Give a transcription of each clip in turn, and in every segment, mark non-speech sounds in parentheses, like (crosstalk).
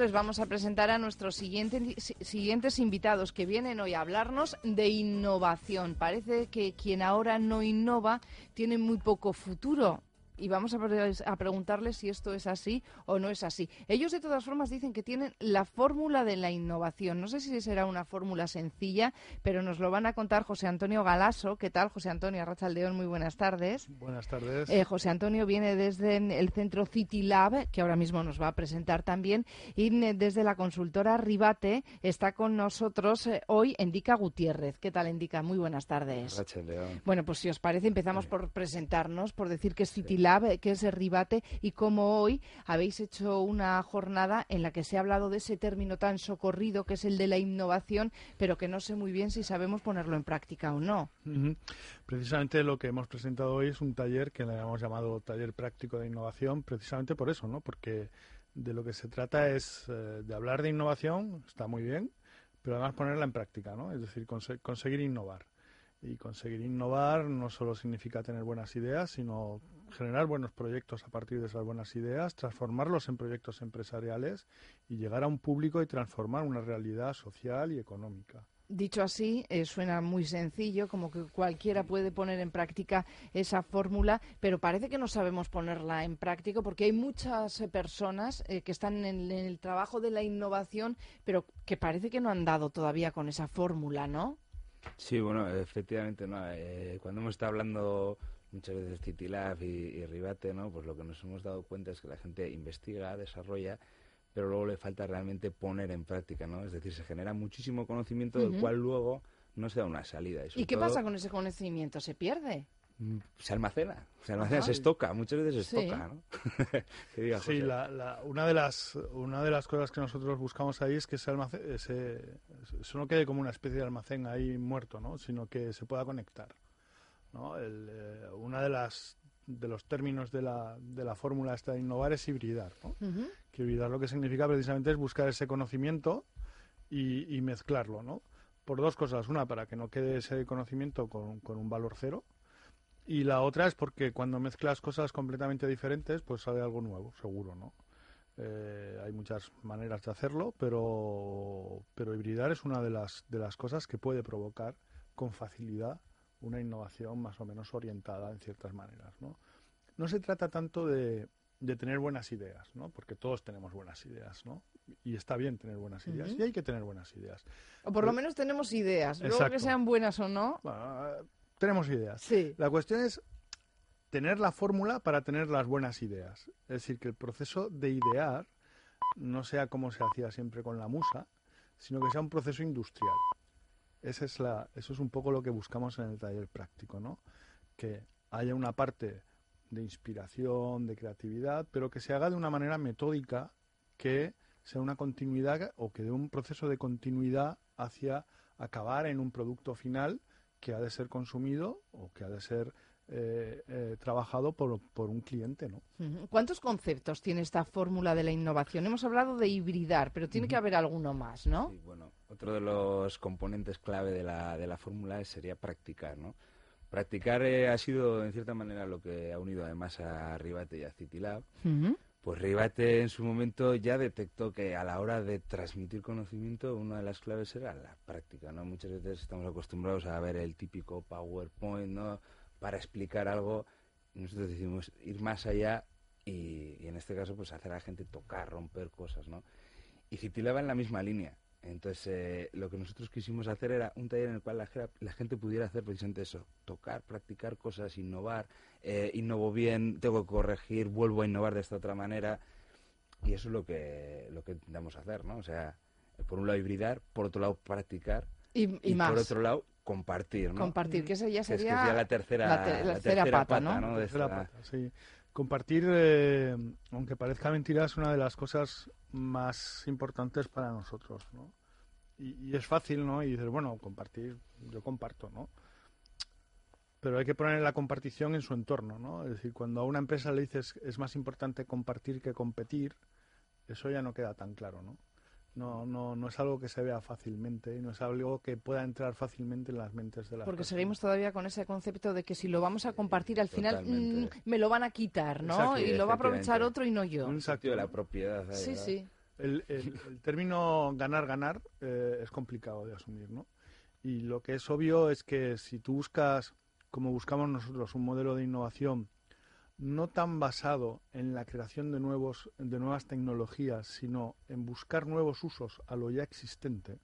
les vamos a presentar a nuestros siguientes invitados que vienen hoy a hablarnos de innovación. Parece que quien ahora no innova tiene muy poco futuro y vamos a, preguntarles si esto es así o no es así. Ellos, de todas formas, dicen que tienen la fórmula de la innovación. No sé si será una fórmula sencilla, pero nos lo van a contar José Antonio Galaso. ¿Qué tal, José Antonio Arrachaldeón? Muy buenas tardes. Buenas tardes. Eh, José Antonio viene desde el centro City Lab, que ahora mismo nos va a presentar también, y desde la consultora Ribate está con nosotros eh, hoy Endica Gutiérrez. ¿Qué tal, Endica? Muy buenas tardes. Bueno, pues si os parece, empezamos por presentarnos, por decir que es City Lab que es ribate y cómo hoy habéis hecho una jornada en la que se ha hablado de ese término tan socorrido que es el de la innovación, pero que no sé muy bien si sabemos ponerlo en práctica o no. Precisamente lo que hemos presentado hoy es un taller que le hemos llamado taller práctico de innovación, precisamente por eso, ¿no? Porque de lo que se trata es eh, de hablar de innovación, está muy bien, pero además ponerla en práctica, ¿no? Es decir, conseguir innovar. Y conseguir innovar no solo significa tener buenas ideas, sino generar buenos proyectos a partir de esas buenas ideas, transformarlos en proyectos empresariales y llegar a un público y transformar una realidad social y económica. Dicho así, eh, suena muy sencillo, como que cualquiera puede poner en práctica esa fórmula, pero parece que no sabemos ponerla en práctica porque hay muchas eh, personas eh, que están en, el trabajo de la innovación, pero que parece que no han dado todavía con esa fórmula, ¿no? Sí, bueno, efectivamente, no. Eh, cuando hemos estado hablando muchas veces Citilab y, y Ribate, ¿no? Pues lo que nos hemos dado cuenta es que la gente investiga, desarrolla, pero luego le falta realmente poner en práctica, ¿no? Es decir, se genera muchísimo conocimiento del cual luego no se da una salida. ¿Y, qué pasa con ese conocimiento? ¿Se pierde? Mm, se almacena, se almacena, se estoca, muchas veces se estoca, ¿no? (laughs) sí, una, de las, una de las cosas que nosotros buscamos ahí es que ese almacén, ese, eso no quede como una especie de almacén ahí muerto, ¿no? Sino que se pueda conectar, ¿no? Eh, una de las de los términos de la, de la fórmula esta de innovar es hibridar, ¿no? Que hibridar lo que significa precisamente es buscar ese conocimiento y, y, mezclarlo, ¿no? Por dos cosas. Una, para que no quede ese conocimiento con, con un valor cero, y la otra es porque cuando mezclas cosas completamente diferentes, pues sale algo nuevo, seguro, ¿no? Eh, hay muchas maneras de hacerlo, pero, pero hibridar es una de las, de las cosas que puede provocar con facilidad una innovación más o menos orientada en ciertas maneras, ¿no? No se trata tanto de, de tener buenas ideas, ¿no? Porque todos tenemos buenas ideas, ¿no? Y está bien tener buenas ideas, y hay que tener buenas ideas. O por lo menos tenemos ideas, luego que sean buenas o no tenemos ideas. La cuestión es tener la fórmula para tener las buenas ideas. Es decir, que el proceso de idear no sea como se hacía siempre con la musa, sino que sea un proceso industrial. Esa es la, eso es un poco lo que buscamos en el taller práctico, ¿no? Que haya una parte de inspiración, de creatividad, pero que se haga de una manera metódica, que sea una continuidad o que dé un proceso de continuidad hacia acabar en un producto final que ha de ser consumido o que ha de ser eh, eh, trabajado por, por, un cliente, ¿no? ¿Cuántos conceptos tiene esta fórmula de la innovación? Hemos hablado de hibridar, pero tiene que haber alguno más, ¿no? Sí, bueno, otro de los componentes clave de la, de la fórmula sería practicar, ¿no? Practicar eh, ha sido, en cierta manera, lo que ha unido además a Ribate y a Citilab. Pues Ribate en su momento ya detectó que a la hora de transmitir conocimiento una de las claves era la práctica, ¿no? Muchas veces estamos acostumbrados a ver el típico PowerPoint, ¿no? Para explicar algo, nosotros decimos ir más allá y, en este caso pues hacer a la gente tocar, romper cosas, ¿no? Y Citilaba en la misma línea. Entonces, eh, lo que nosotros quisimos hacer era un taller en el cual la, gente pudiera hacer precisamente eso, tocar, practicar cosas, innovar, eh, innovo bien, tengo que corregir, vuelvo a innovar de esta otra manera. Y eso es lo que, lo que intentamos hacer, ¿no? O sea, por un lado hibridar, por otro lado practicar y, por otro lado compartir, ¿no? Compartir, que esa ya sería, la tercera, la, tercera, pata, ¿no? La tercera pata, sí Compartir, eh, aunque parezca mentira, es una de las cosas más importantes para nosotros, ¿no? Y, es fácil, ¿no? Y dices, bueno, compartir, yo comparto, ¿no? Pero hay que poner la compartición en su entorno, ¿no? Es decir, cuando a una empresa le dices es más importante compartir que competir, eso ya no queda tan claro, ¿no? No, no, no es algo que se vea fácilmente y no es algo que pueda entrar fácilmente en las mentes de las Porque seguimos todavía con ese concepto de que si lo vamos a compartir al final mm, me lo van a quitar, ¿no? y lo va a aprovechar otro y no yo. Un de la propiedad. sí, sí. El, término ganar-ganar eh, es complicado de asumir, ¿no? Y lo que es obvio es que si tú buscas, como buscamos nosotros, un modelo de innovación no tan basado en la creación de, nuevos, de nuevas tecnologías, sino en buscar nuevos usos a lo ya existente,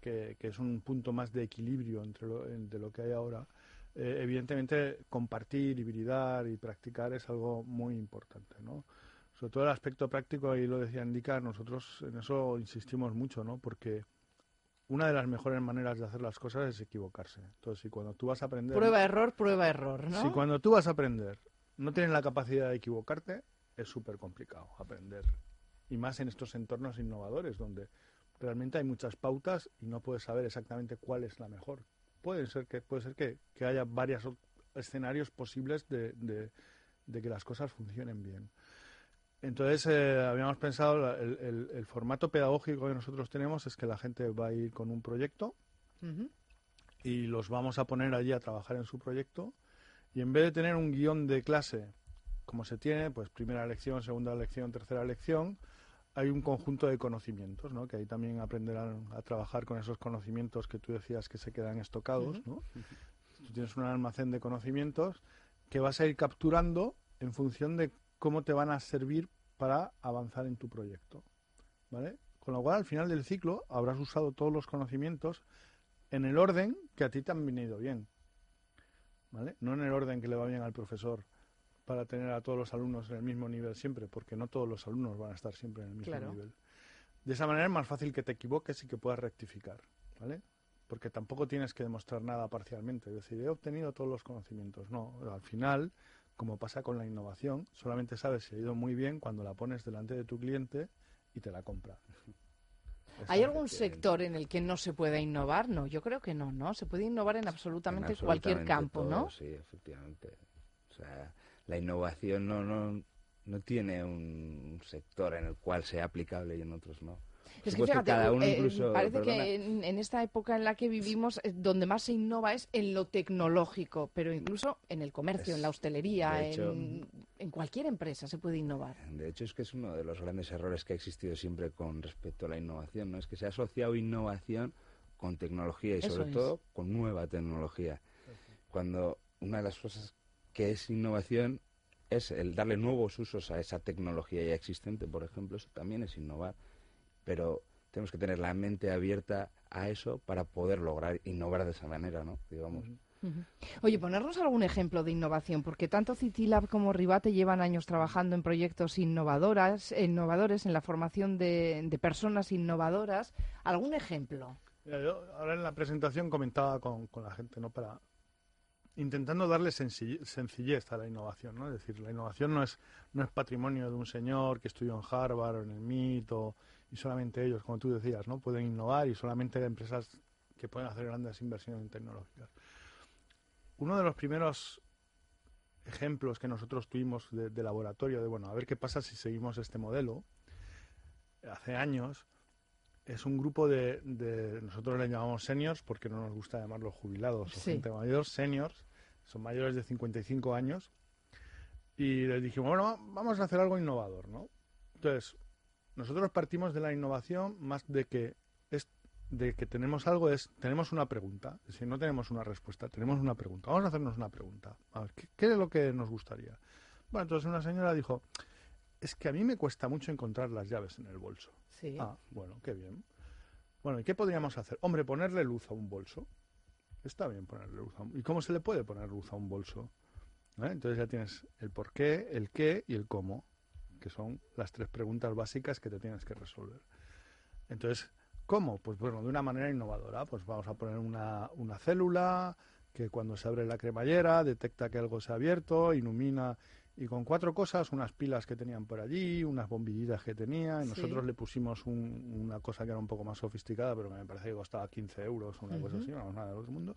que, es un punto más de equilibrio entre lo, de lo que hay ahora, eh, evidentemente compartir, hibridar y practicar es algo muy importante, ¿no? Sobre todo el aspecto práctico, ahí lo decía Indica, nosotros en eso insistimos mucho, ¿no? Porque una de las mejores maneras de hacer las cosas es equivocarse. Entonces, si cuando tú vas a aprender... Prueba, error, prueba, error, ¿no? Si cuando tú vas a aprender no tienes la capacidad de equivocarte, es súper complicado aprender. Y más en estos entornos innovadores, donde realmente hay muchas pautas y no puedes saber exactamente cuál es la mejor. Puede ser que, puede ser que, haya varios escenarios posibles de, que las cosas funcionen bien. Entonces, eh, habíamos pensado, el, formato pedagógico que nosotros tenemos es que la gente va a ir con un proyecto y los vamos a poner allí a trabajar en su proyecto y en vez de tener un guion de clase como se tiene, pues primera lección, segunda lección, tercera lección, hay un conjunto de conocimientos, ¿no? Que ahí también aprenderán a trabajar con esos conocimientos que tú decías que se quedan estocados, ¿no? Tú tienes un almacén de conocimientos que vas a ir capturando en función de cómo te van a servir para avanzar en tu proyecto, ¿vale? Con lo cual, al final del ciclo, habrás usado todos los conocimientos en el orden que a ti te han venido bien. No en el orden que le va bien al profesor para tener a todos los alumnos en el mismo nivel siempre, porque no todos los alumnos van a estar siempre en el mismo nivel. De esa manera es más fácil que te equivoques y que puedas rectificar, ¿vale? Porque tampoco tienes que demostrar nada parcialmente, es decir, he obtenido todos los conocimientos. No, al final, como pasa con la innovación, solamente sabes si ha ido muy bien cuando la pones delante de tu cliente y te la compra. ¿Hay algún sector en el que no se pueda innovar? No, yo creo que no, ¿no? Se puede innovar en absolutamente, cualquier campo, ¿no? Sí, efectivamente. O sea, la innovación no, no, no tiene un sector en el cual sea aplicable y en otros no. Es que fíjate, eh, parece que en, esta época en la que vivimos, donde más se innova es en lo tecnológico, pero incluso en el comercio, en la hostelería, en, en, cualquier empresa se puede innovar. De hecho, es que es uno de los grandes errores que ha existido siempre con respecto a la innovación, ¿no? Es que se ha asociado innovación con tecnología y sobre todo con nueva tecnología. Cuando una de las cosas que es innovación es el darle nuevos usos a esa tecnología ya existente, por ejemplo, eso también es innovar pero tenemos que tener la mente abierta a eso para poder lograr innovar de esa manera, ¿no? Digamos. Oye, ponernos algún ejemplo de innovación, porque tanto Citilab como Ribate llevan años trabajando en proyectos innovadoras, innovadores, en la formación de, personas innovadoras. ¿Algún ejemplo? ahora en la presentación comentaba con, con la gente, ¿no? Para, intentando darle sencillez a la innovación, ¿no? Es decir, la innovación no es, no es patrimonio de un señor que estudió en Harvard o en el MIT y solamente ellos, como tú decías, ¿no? Pueden innovar y solamente empresas que pueden hacer grandes inversiones tecnológicas. Uno de los primeros ejemplos que nosotros tuvimos de, laboratorio de, bueno, a ver qué pasa si seguimos este modelo, hace años, es un grupo de, nosotros le llamamos seniors porque no nos gusta llamarlos jubilados o gente mayor, seniors, son mayores de 55 años, y les dijimos, bueno, vamos a hacer algo innovador, ¿no? Entonces, nosotros partimos de la innovación más de que es de que tenemos algo es tenemos una pregunta, decir, no tenemos una respuesta, tenemos una pregunta. Vamos a hacernos una pregunta. A ver, ¿qué, es lo que nos gustaría? Bueno, entonces una señora dijo, es que a mí me cuesta mucho encontrar las llaves en el bolso. Sí. Ah, bueno, qué bien. Bueno, ¿y qué podríamos hacer? Hombre, ponerle luz a un bolso. Está bien ponerle luz a un ¿Y cómo se le puede poner luz a un bolso? ¿Eh? Entonces ya tienes el por qué, el qué y el cómo, que son las tres preguntas básicas que te tienes que resolver. Entonces, ¿cómo? Pues bueno, de una manera innovadora. Pues vamos a poner una, una célula que cuando se abre la cremallera detecta que algo se ha abierto, ilumina y con cuatro cosas, unas pilas que tenían por allí, unas bombillitas que tenía, y nosotros le pusimos una cosa que era un poco más sofisticada, pero que me parece que costaba 15 euros, una cosa así, no, nada del otro mundo,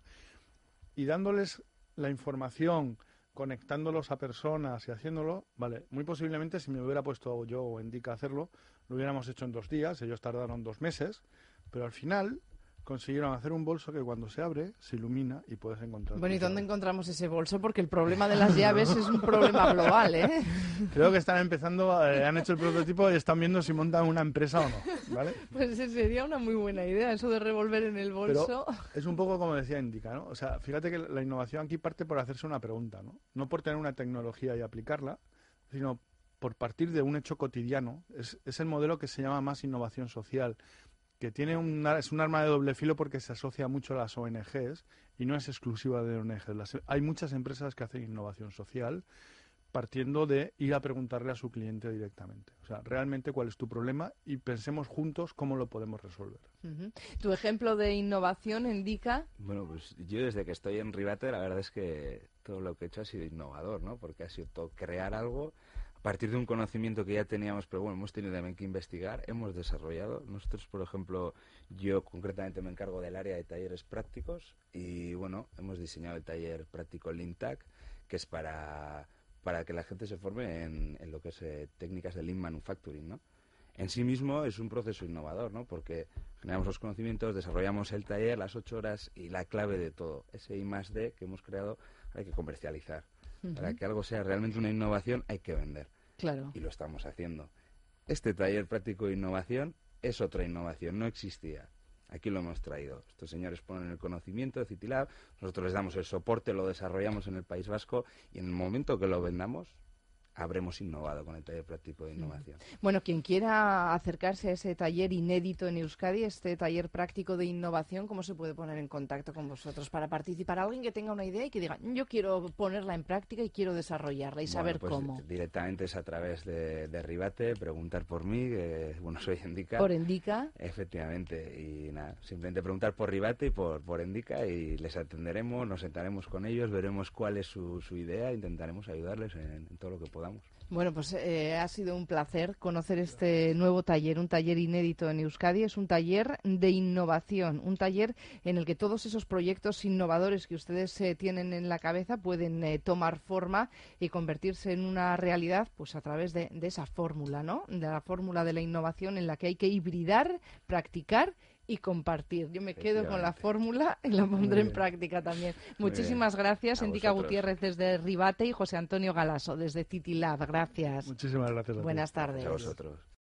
y dándoles la información, conectándolos a personas y haciéndolo, vale, muy posiblemente si me hubiera puesto yo o Indica a hacerlo, lo hubiéramos hecho en dos días, ellos tardaron dos meses, pero al final consiguieron hacer un bolso que cuando se abre se ilumina y puedes encontrar. Bueno, ¿y dónde encontramos ese bolso? Porque el problema de las llaves es un problema global, ¿eh? (laughs) Creo que están empezando, eh, han hecho el prototipo y están viendo si montan una empresa o no, ¿vale? (laughs) Pues sería una muy buena idea, eso de revolver en el bolso. es un poco como decía Indica, ¿no? O sea, fíjate que la innovación aquí parte por hacerse una pregunta, ¿no? No por tener una tecnología y aplicarla, sino por partir de un hecho cotidiano. Es, es el modelo que se llama más innovación social que tiene un, es un arma de doble filo porque se asocia mucho a las ONGs y no es exclusiva de ONGs. hay muchas empresas que hacen innovación social partiendo de ir a preguntarle a su cliente directamente. O sea, realmente cuál es tu problema y pensemos juntos cómo lo podemos resolver. ¿Tu ejemplo de innovación indica? Bueno, pues yo desde que estoy en Ribate, la verdad es que todo lo que he hecho ha sido innovador, ¿no? Porque ha sido todo crear algo partir de un conocimiento que ya teníamos, pero bueno, hemos tenido también que investigar, hemos desarrollado. Nosotros, por ejemplo, yo concretamente me encargo del área de talleres prácticos y bueno, hemos diseñado el taller práctico LeanTac, que es para, para que la gente se forme en, lo que es eh, técnicas de Lean Manufacturing, ¿no? En sí mismo es un proceso innovador, ¿no? Porque generamos los conocimientos, desarrollamos el taller, las ocho horas y la clave de todo, ese I más D que hemos creado, hay que comercializar. Para que algo sea realmente una innovación hay que vender. Claro. Y lo estamos haciendo. Este taller práctico de innovación es otra innovación, no existía. Aquí lo hemos traído. Estos señores ponen el conocimiento de Citilab, nosotros les damos el soporte, lo desarrollamos en el País Vasco y en el momento que lo vendamos, habremos innovado con el taller práctico de mm. innovación. Bueno, quien quiera acercarse a ese taller inédito en Euskadi, este taller práctico de innovación, ¿cómo se puede poner en contacto con vosotros para participar? Alguien que tenga una idea y que diga, yo quiero ponerla en práctica y quiero desarrollarla y saber pues cómo. Directamente es a través de, de Ribate, preguntar por mí, que (laughs) bueno, soy Endica. Por Endica. Efectivamente, y nada, simplemente preguntar por Ribate y por, por Endica y les atenderemos, nos sentaremos con ellos, veremos cuál es su, su idea, intentaremos ayudarles en, en todo lo que podamos. Bueno, pues eh, ha sido un placer conocer este nuevo taller, un taller inédito en Euskadi. Es un taller de innovación, un taller en el que todos esos proyectos innovadores que ustedes eh, tienen en la cabeza pueden eh, tomar forma y convertirse en una realidad, pues a través de, de esa fórmula, ¿no? De la fórmula de la innovación en la que hay que hibridar, practicar y compartir. Yo me quedo con la fórmula y la pondré en práctica también. Muchísimas gracias, Endica Gutiérrez desde Ribate y José Antonio Galaso desde City Lab. Gracias. Muchísimas gracias. Buenas tardes. A vosotros.